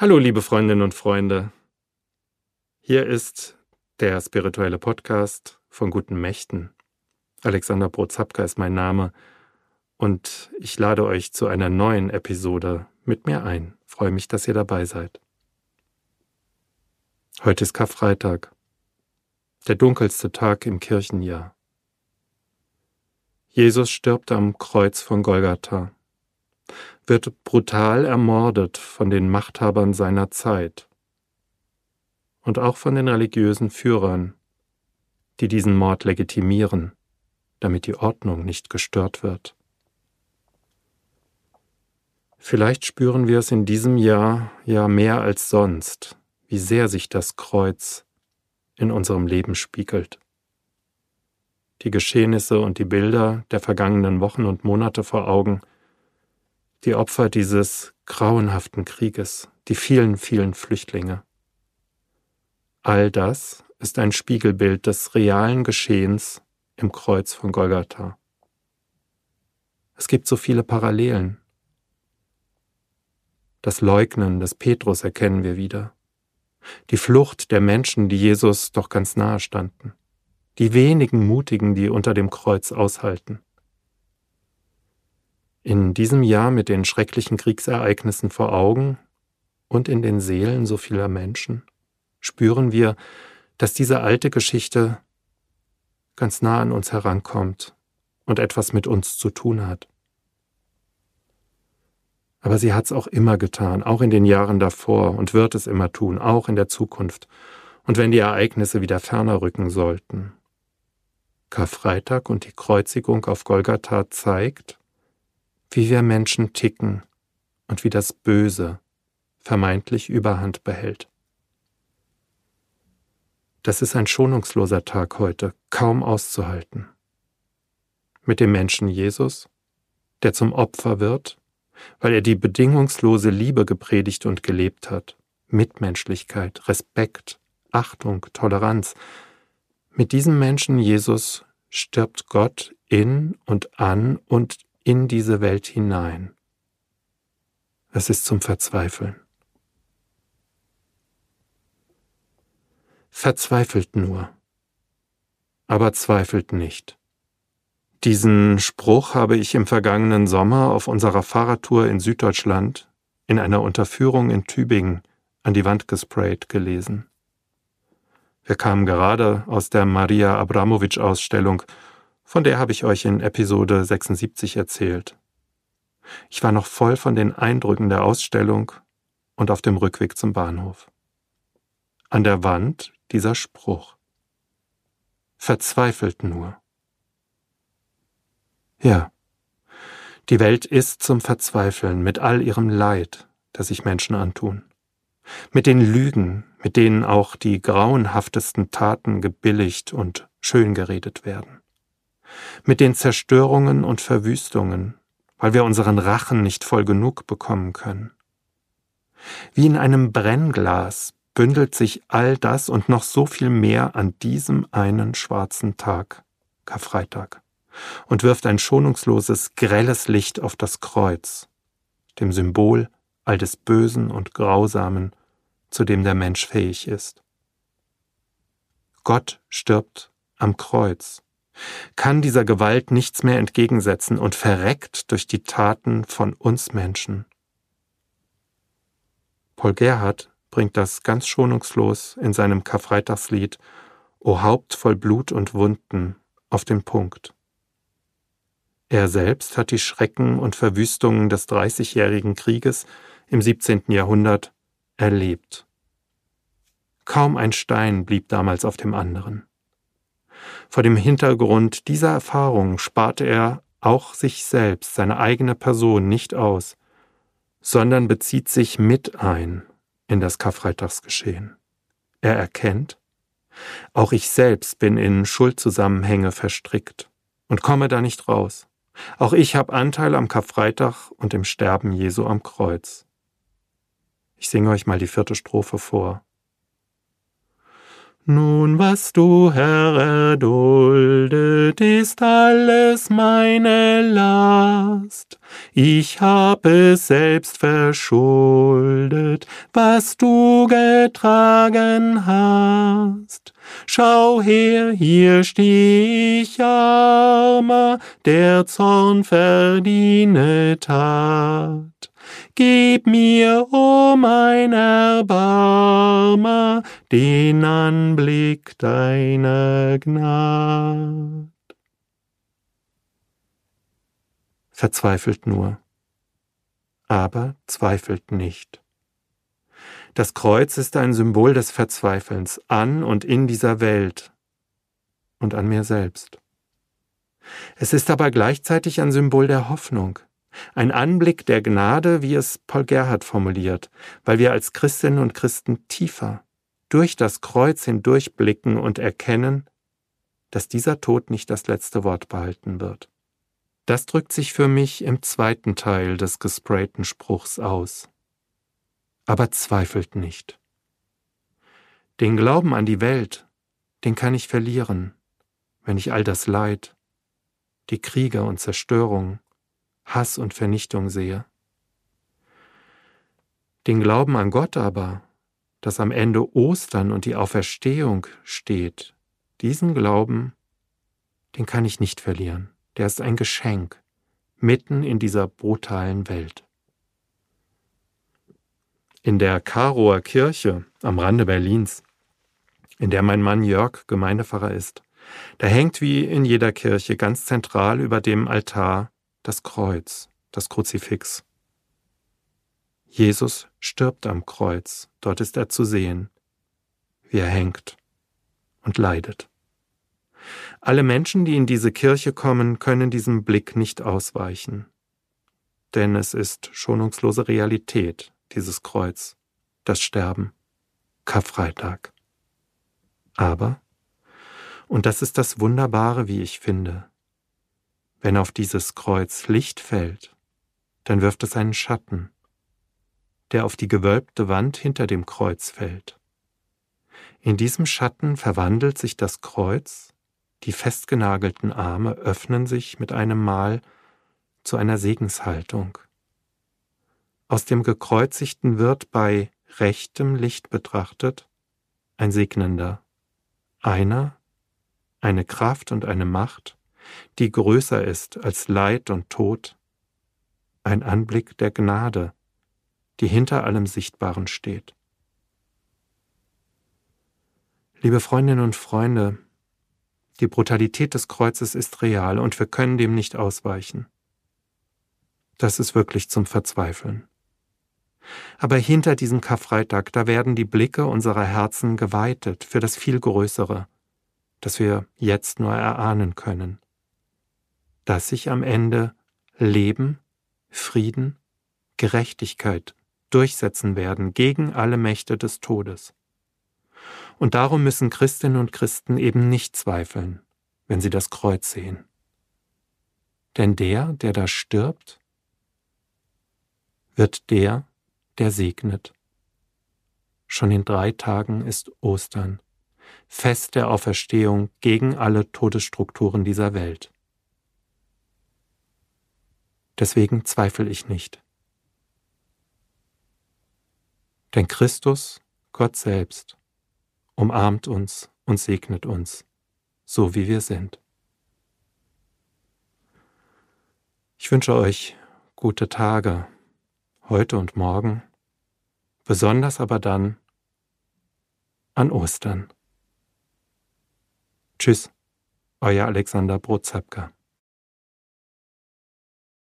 Hallo, liebe Freundinnen und Freunde. Hier ist der spirituelle Podcast von guten Mächten. Alexander Brozapka ist mein Name und ich lade euch zu einer neuen Episode mit mir ein. Freue mich, dass ihr dabei seid. Heute ist Karfreitag, der dunkelste Tag im Kirchenjahr. Jesus stirbt am Kreuz von Golgatha wird brutal ermordet von den Machthabern seiner Zeit und auch von den religiösen Führern, die diesen Mord legitimieren, damit die Ordnung nicht gestört wird. Vielleicht spüren wir es in diesem Jahr ja mehr als sonst, wie sehr sich das Kreuz in unserem Leben spiegelt. Die Geschehnisse und die Bilder der vergangenen Wochen und Monate vor Augen die Opfer dieses grauenhaften Krieges, die vielen, vielen Flüchtlinge. All das ist ein Spiegelbild des realen Geschehens im Kreuz von Golgatha. Es gibt so viele Parallelen. Das Leugnen des Petrus erkennen wir wieder. Die Flucht der Menschen, die Jesus doch ganz nahe standen. Die wenigen Mutigen, die unter dem Kreuz aushalten. In diesem Jahr mit den schrecklichen Kriegsereignissen vor Augen und in den Seelen so vieler Menschen spüren wir, dass diese alte Geschichte ganz nah an uns herankommt und etwas mit uns zu tun hat. Aber sie hat es auch immer getan, auch in den Jahren davor und wird es immer tun, auch in der Zukunft und wenn die Ereignisse wieder ferner rücken sollten. Karfreitag und die Kreuzigung auf Golgatha zeigt, wie wir Menschen ticken und wie das Böse vermeintlich Überhand behält. Das ist ein schonungsloser Tag heute, kaum auszuhalten. Mit dem Menschen Jesus, der zum Opfer wird, weil er die bedingungslose Liebe gepredigt und gelebt hat, Mitmenschlichkeit, Respekt, Achtung, Toleranz. Mit diesem Menschen Jesus stirbt Gott in und an und in diese Welt hinein. Es ist zum Verzweifeln. Verzweifelt nur, aber zweifelt nicht. Diesen Spruch habe ich im vergangenen Sommer auf unserer Fahrradtour in Süddeutschland in einer Unterführung in Tübingen an die Wand gesprayt gelesen. Wir kamen gerade aus der Maria Abramowitsch Ausstellung von der habe ich euch in Episode 76 erzählt. Ich war noch voll von den Eindrücken der Ausstellung und auf dem Rückweg zum Bahnhof. An der Wand dieser Spruch. Verzweifelt nur. Ja, die Welt ist zum Verzweifeln mit all ihrem Leid, das sich Menschen antun, mit den Lügen, mit denen auch die grauenhaftesten Taten gebilligt und schön geredet werden mit den Zerstörungen und Verwüstungen, weil wir unseren Rachen nicht voll genug bekommen können. Wie in einem Brennglas bündelt sich all das und noch so viel mehr an diesem einen schwarzen Tag, Karfreitag, und wirft ein schonungsloses, grelles Licht auf das Kreuz, dem Symbol all des Bösen und Grausamen, zu dem der Mensch fähig ist. Gott stirbt am Kreuz, kann dieser Gewalt nichts mehr entgegensetzen und verreckt durch die Taten von uns Menschen. Paul Gerhard bringt das ganz schonungslos in seinem Karfreitagslied O Haupt voll Blut und Wunden auf den Punkt. Er selbst hat die Schrecken und Verwüstungen des Dreißigjährigen Krieges im 17. Jahrhundert erlebt. Kaum ein Stein blieb damals auf dem anderen. Vor dem Hintergrund dieser Erfahrung sparte er auch sich selbst, seine eigene Person nicht aus, sondern bezieht sich mit ein in das Karfreitagsgeschehen. Er erkennt, auch ich selbst bin in Schuldzusammenhänge verstrickt und komme da nicht raus. Auch ich habe Anteil am Karfreitag und im Sterben Jesu am Kreuz. Ich singe euch mal die vierte Strophe vor. Nun, was du, Herr, erduldet, ist alles meine Last. Ich hab es selbst verschuldet, was du getragen hast. Schau her, hier steh ich armer, der Zorn verdient hat. Gib mir, o oh mein Erbarmer, den Anblick deiner Gnad. Verzweifelt nur, aber zweifelt nicht. Das Kreuz ist ein Symbol des Verzweifelns an und in dieser Welt und an mir selbst. Es ist aber gleichzeitig ein Symbol der Hoffnung, ein Anblick der Gnade, wie es Paul Gerhard formuliert, weil wir als Christinnen und Christen tiefer durch das Kreuz hindurchblicken und erkennen, dass dieser Tod nicht das letzte Wort behalten wird. Das drückt sich für mich im zweiten Teil des gesprayten Spruchs aus. Aber zweifelt nicht. Den Glauben an die Welt, den kann ich verlieren, wenn ich all das Leid, die Kriege und Zerstörung, Hass und Vernichtung sehe. Den Glauben an Gott aber, dass am Ende Ostern und die Auferstehung steht, diesen Glauben, den kann ich nicht verlieren. Der ist ein Geschenk mitten in dieser brutalen Welt. In der Karower Kirche am Rande Berlins, in der mein Mann Jörg Gemeindepfarrer ist, da hängt wie in jeder Kirche ganz zentral über dem Altar das Kreuz, das Kruzifix. Jesus stirbt am Kreuz, dort ist er zu sehen, wie er hängt und leidet. Alle Menschen, die in diese Kirche kommen, können diesem Blick nicht ausweichen, denn es ist schonungslose Realität, dieses Kreuz, das Sterben, Karfreitag. Aber, und das ist das Wunderbare, wie ich finde, wenn auf dieses Kreuz Licht fällt, dann wirft es einen Schatten, der auf die gewölbte Wand hinter dem Kreuz fällt. In diesem Schatten verwandelt sich das Kreuz, die festgenagelten Arme öffnen sich mit einem Mal zu einer Segenshaltung. Aus dem Gekreuzigten wird bei rechtem Licht betrachtet ein Segnender, einer, eine Kraft und eine Macht, die größer ist als Leid und Tod, ein Anblick der Gnade, die hinter allem Sichtbaren steht. Liebe Freundinnen und Freunde, die Brutalität des Kreuzes ist real und wir können dem nicht ausweichen. Das ist wirklich zum Verzweifeln. Aber hinter diesem Karfreitag, da werden die Blicke unserer Herzen geweitet für das viel Größere, das wir jetzt nur erahnen können dass sich am Ende Leben, Frieden, Gerechtigkeit durchsetzen werden gegen alle Mächte des Todes. Und darum müssen Christinnen und Christen eben nicht zweifeln, wenn sie das Kreuz sehen. Denn der, der da stirbt, wird der, der segnet. Schon in drei Tagen ist Ostern, Fest der Auferstehung gegen alle Todesstrukturen dieser Welt. Deswegen zweifle ich nicht. Denn Christus, Gott selbst, umarmt uns und segnet uns, so wie wir sind. Ich wünsche euch gute Tage, heute und morgen, besonders aber dann an Ostern. Tschüss, euer Alexander Brotzapka.